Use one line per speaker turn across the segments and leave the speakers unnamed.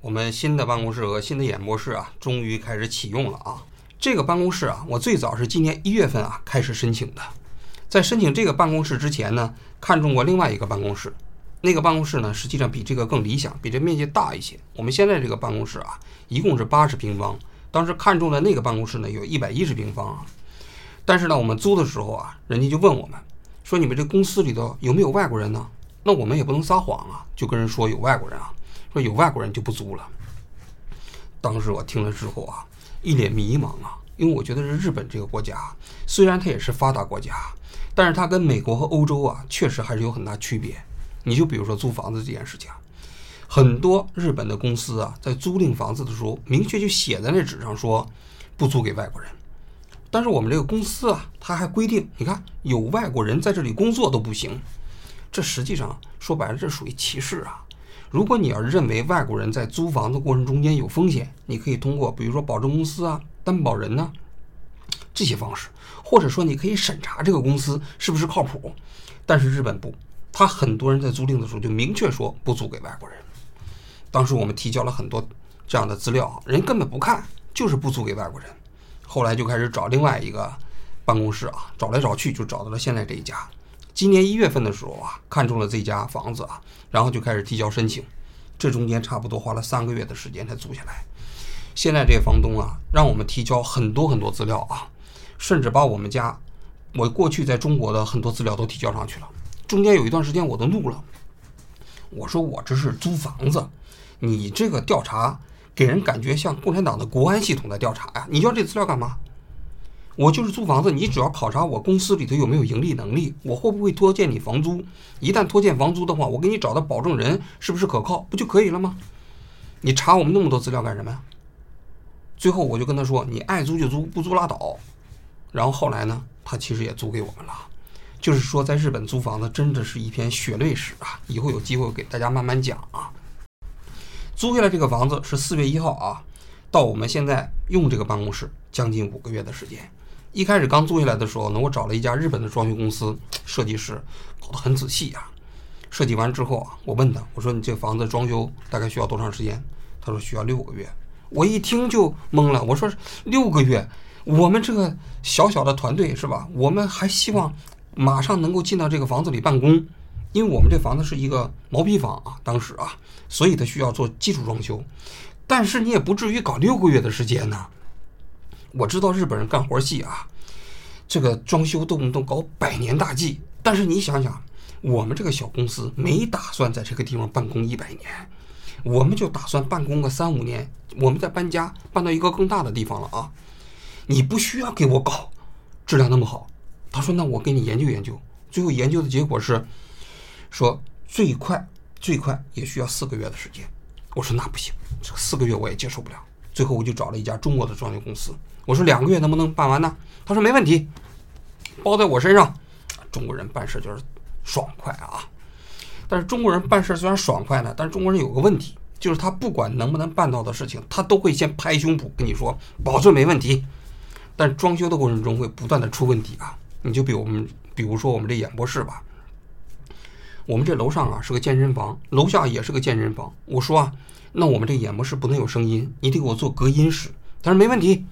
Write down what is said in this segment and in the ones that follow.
我们新的办公室和新的演播室啊，终于开始启用了啊！这个办公室啊，我最早是今年一月份啊开始申请的。在申请这个办公室之前呢，看中过另外一个办公室，那个办公室呢，实际上比这个更理想，比这面积大一些。我们现在这个办公室啊，一共是八十平方，当时看中的那个办公室呢，有一百一十平方啊。但是呢，我们租的时候啊，人家就问我们说：“你们这公司里头有没有外国人呢？”那我们也不能撒谎啊，就跟人说有外国人啊。说有外国人就不租了。当时我听了之后啊，一脸迷茫啊，因为我觉得是日本这个国家，虽然它也是发达国家，但是它跟美国和欧洲啊，确实还是有很大区别。你就比如说租房子这件事情，很多日本的公司啊，在租赁房子的时候，明确就写在那纸上说不租给外国人。但是我们这个公司啊，它还规定，你看有外国人在这里工作都不行。这实际上说白了，这属于歧视啊。如果你要认为外国人在租房子过程中间有风险，你可以通过比如说保证公司啊、担保人呢这些方式，或者说你可以审查这个公司是不是靠谱。但是日本不，他很多人在租赁的时候就明确说不租给外国人。当时我们提交了很多这样的资料，人根本不看，就是不租给外国人。后来就开始找另外一个办公室啊，找来找去就找到了现在这一家。今年一月份的时候啊，看中了这家房子啊，然后就开始提交申请，这中间差不多花了三个月的时间才租下来。现在这房东啊，让我们提交很多很多资料啊，甚至把我们家我过去在中国的很多资料都提交上去了。中间有一段时间我都怒了，我说我这是租房子，你这个调查给人感觉像共产党的国安系统在调查呀？你要这资料干嘛？我就是租房子，你主要考察我公司里头有没有盈利能力，我会不会拖欠你房租？一旦拖欠房租的话，我给你找的保证人是不是可靠，不就可以了吗？你查我们那么多资料干什么呀？最后我就跟他说，你爱租就租，不租拉倒。然后后来呢，他其实也租给我们了。就是说，在日本租房子真的是一篇血泪史啊！以后有机会给大家慢慢讲啊。租下来这个房子是四月一号啊，到我们现在用这个办公室将近五个月的时间。一开始刚租下来的时候呢，我找了一家日本的装修公司 设计师，搞得很仔细呀。设计完之后啊，我问他，我说你这房子装修大概需要多长时间？他说需要六个月。我一听就懵了，我说六个月，我们这个小小的团队是吧？我们还希望马上能够进到这个房子里办公，因为我们这房子是一个毛坯房啊，当时啊，所以他需要做基础装修。但是你也不至于搞六个月的时间呢。我知道日本人干活细啊，这个装修动不动搞百年大计。但是你想想，我们这个小公司没打算在这个地方办公一百年，我们就打算办公个三五年，我们再搬家搬到一个更大的地方了啊！你不需要给我搞质量那么好。他说：“那我给你研究研究。”最后研究的结果是说最快最快也需要四个月的时间。我说那不行，这四个月我也接受不了。最后我就找了一家中国的装修公司。我说两个月能不能办完呢？他说没问题，包在我身上。中国人办事就是爽快啊！但是中国人办事虽然爽快呢，但是中国人有个问题，就是他不管能不能办到的事情，他都会先拍胸脯跟你说保证没问题。但装修的过程中会不断的出问题啊！你就比我们，比如说我们这演播室吧，我们这楼上啊是个健身房，楼下也是个健身房。我说啊，那我们这演播室不能有声音，你得给我做隔音室。他说没问题。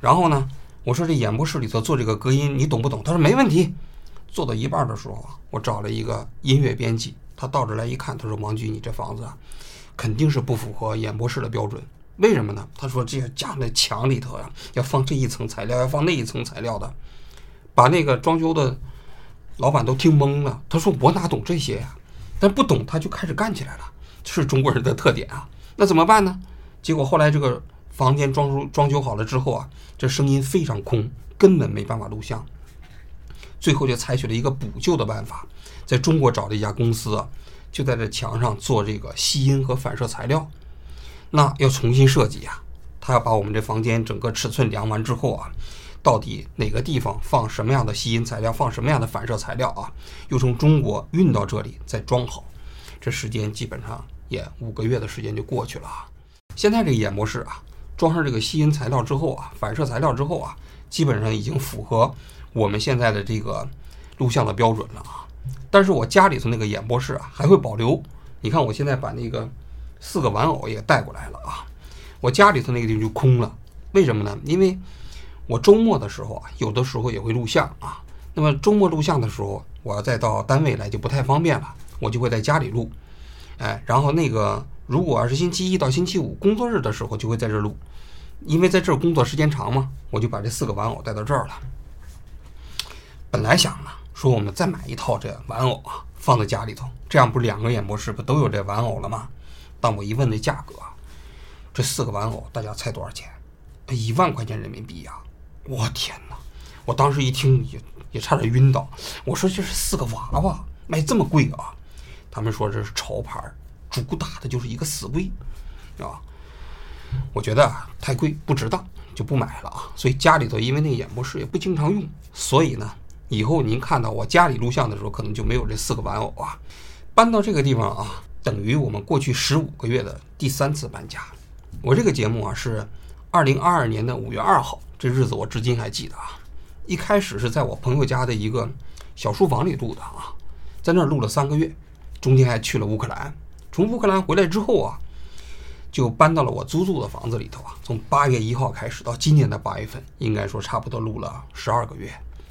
然后呢，我说这演播室里头做这个隔音，你懂不懂？他说没问题。做到一半的时候啊，我找了一个音乐编辑，他到这来一看，他说：“王局，你这房子啊，肯定是不符合演播室的标准。为什么呢？他说这些家那墙里头呀，要放这一层材料，要放那一层材料的，把那个装修的老板都听懵了。他说我哪懂这些呀？但不懂他就开始干起来了，这是中国人的特点啊。那怎么办呢？结果后来这个。房间装修装修好了之后啊，这声音非常空，根本没办法录像。最后就采取了一个补救的办法，在中国找了一家公司啊，就在这墙上做这个吸音和反射材料。那要重新设计啊，他要把我们这房间整个尺寸量完之后啊，到底哪个地方放什么样的吸音材料，放什么样的反射材料啊，又从中国运到这里再装好。这时间基本上也五个月的时间就过去了啊。现在这个演播室啊。装上这个吸音材料之后啊，反射材料之后啊，基本上已经符合我们现在的这个录像的标准了啊。但是我家里头那个演播室啊，还会保留。你看我现在把那个四个玩偶也带过来了啊。我家里头那个地方就空了，为什么呢？因为我周末的时候啊，有的时候也会录像啊。那么周末录像的时候，我要再到单位来就不太方便了，我就会在家里录。哎，然后那个如果要是星期一到星期五工作日的时候，就会在这录，因为在这儿工作时间长嘛，我就把这四个玩偶带到这儿了。本来想呢，说我们再买一套这玩偶啊，放在家里头，这样不两个演播室不都有这玩偶了吗？但我一问那价格，这四个玩偶大家猜多少钱？一万块钱人民币呀！我天哪！我当时一听也也差点晕倒。我说这是四个娃娃，卖这么贵啊？他们说这是潮牌，主打的就是一个死贵，啊。我觉得太贵不值当，就不买了啊。所以家里头因为那演播室也不经常用，所以呢。以后您看到我家里录像的时候，可能就没有这四个玩偶啊。搬到这个地方啊，等于我们过去十五个月的第三次搬家。我这个节目啊是二零二二年的五月二号，这日子我至今还记得啊。一开始是在我朋友家的一个小书房里录的啊，在那儿录了三个月，中间还去了乌克兰。从乌克兰回来之后啊，就搬到了我租住的房子里头啊。从八月一号开始到今年的八月份，应该说差不多录了十二个月。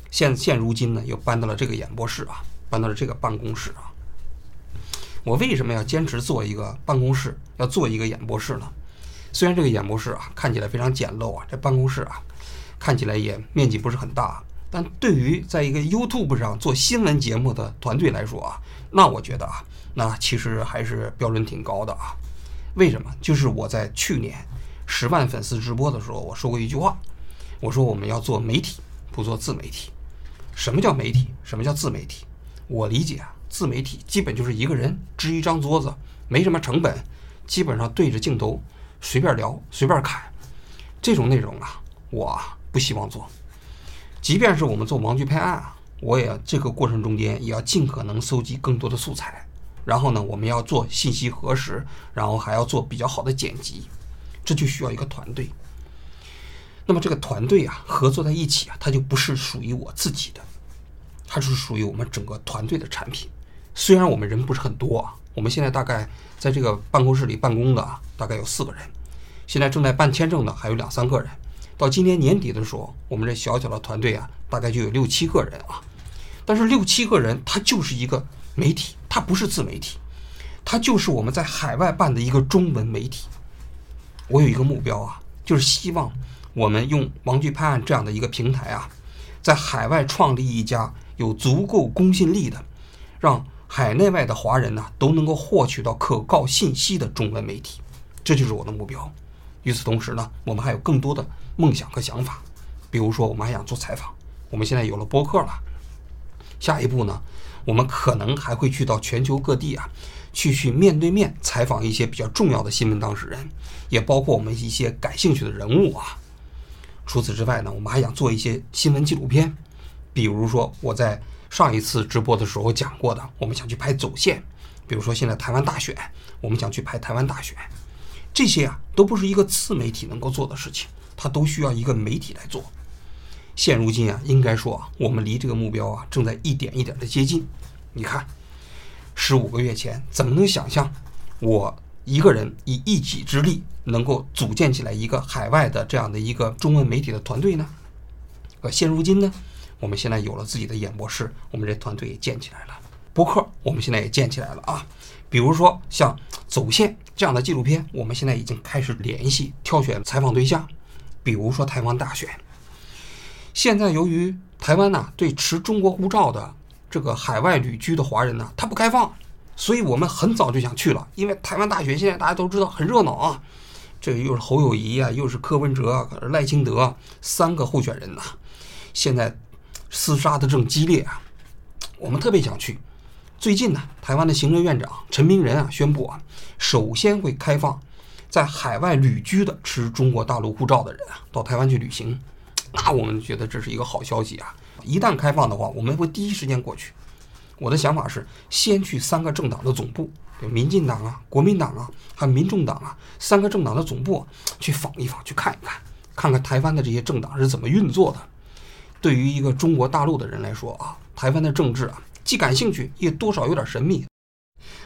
现现如今呢，又搬到了这个演播室啊，搬到了这个办公室啊。我为什么要坚持做一个办公室，要做一个演播室呢？虽然这个演播室啊看起来非常简陋啊，这办公室啊看起来也面积不是很大，但对于在一个 YouTube 上做新闻节目的团队来说啊，那我觉得啊，那其实还是标准挺高的啊。为什么？就是我在去年十万粉丝直播的时候，我说过一句话，我说我们要做媒体，不做自媒体。什么叫媒体？什么叫自媒体？我理解啊，自媒体基本就是一个人支一张桌子，没什么成本，基本上对着镜头随便聊、随便侃，这种内容啊，我不希望做。即便是我们做王局拍案啊，我也这个过程中间也要尽可能搜集更多的素材，然后呢，我们要做信息核实，然后还要做比较好的剪辑，这就需要一个团队。那么这个团队啊，合作在一起啊，它就不是属于我自己的。它是属于我们整个团队的产品，虽然我们人不是很多啊，我们现在大概在这个办公室里办公的，大概有四个人，现在正在办签证的还有两三个人，到今年年底的时候，我们这小小的团队啊，大概就有六七个人啊，但是六七个人，它就是一个媒体，它不是自媒体，它就是我们在海外办的一个中文媒体。我有一个目标啊，就是希望我们用王剧拍案这样的一个平台啊，在海外创立一家。有足够公信力的，让海内外的华人呢都能够获取到可靠信息的中文媒体，这就是我的目标。与此同时呢，我们还有更多的梦想和想法，比如说我们还想做采访。我们现在有了播客了，下一步呢，我们可能还会去到全球各地啊，去去面对面采访一些比较重要的新闻当事人，也包括我们一些感兴趣的人物啊。除此之外呢，我们还想做一些新闻纪录片。比如说，我在上一次直播的时候讲过的，我们想去拍走线。比如说，现在台湾大选，我们想去拍台湾大选，这些啊，都不是一个自媒体能够做的事情，它都需要一个媒体来做。现如今啊，应该说啊，我们离这个目标啊，正在一点一点的接近。你看，十五个月前，怎么能想象我一个人以一己之力能够组建起来一个海外的这样的一个中文媒体的团队呢？而现如今呢？我们现在有了自己的演播室，我们这团队也建起来了。博客我们现在也建起来了啊。比如说像《走线》这样的纪录片，我们现在已经开始联系挑选采访对象。比如说台湾大选，现在由于台湾呢对持中国护照的这个海外旅居的华人呢，他不开放，所以我们很早就想去了。因为台湾大选现在大家都知道很热闹啊，这个又是侯友谊啊，又是柯文哲、赖清德三个候选人呐，现在。厮杀的正激烈啊！我们特别想去。最近呢，台湾的行政院长陈明仁啊宣布啊，首先会开放在海外旅居的持中国大陆护照的人啊到台湾去旅行。那我们觉得这是一个好消息啊！一旦开放的话，我们会第一时间过去。我的想法是先去三个政党的总部，民进党啊、国民党啊，还有民众党啊，三个政党的总部去访一访，去看一看，看看台湾的这些政党是怎么运作的。对于一个中国大陆的人来说啊，台湾的政治啊，既感兴趣，也多少有点神秘。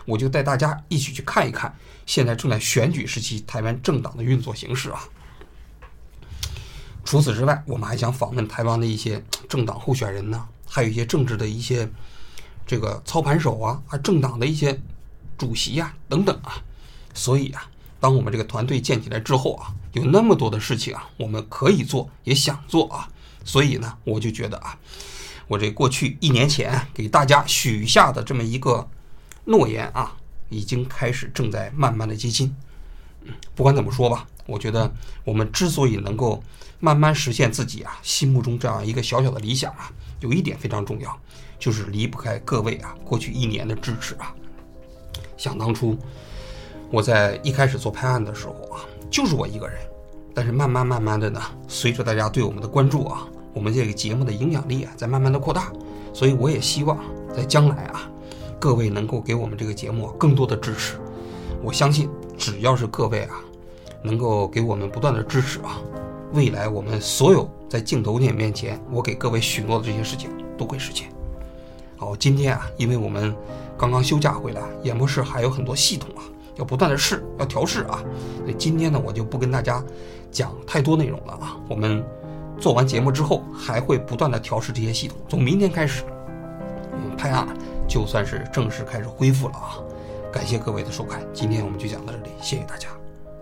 我就带大家一起去看一看现在正在选举时期台湾政党的运作形式啊。除此之外，我们还想访问台湾的一些政党候选人呢，还有一些政治的一些这个操盘手啊，啊，政党的一些主席呀等等啊。所以啊，当我们这个团队建起来之后啊，有那么多的事情啊，我们可以做，也想做啊。所以呢，我就觉得啊，我这过去一年前给大家许下的这么一个诺言啊，已经开始正在慢慢的接近。不管怎么说吧，我觉得我们之所以能够慢慢实现自己啊心目中这样一个小小的理想啊，有一点非常重要，就是离不开各位啊过去一年的支持啊。想当初我在一开始做拍案的时候啊，就是我一个人，但是慢慢慢慢的呢，随着大家对我们的关注啊。我们这个节目的影响力啊，在慢慢的扩大，所以我也希望在将来啊，各位能够给我们这个节目更多的支持。我相信，只要是各位啊，能够给我们不断的支持啊，未来我们所有在镜头面面前，我给各位许诺的这些事情都会实现。好，今天啊，因为我们刚刚休假回来，演播室还有很多系统啊，要不断的试，要调试啊，所以今天呢，我就不跟大家讲太多内容了啊，我们。做完节目之后，还会不断的调试这些系统。从明天开始，我们拍案就算是正式开始恢复了啊！感谢各位的收看，今天我们就讲到这里，谢谢大家。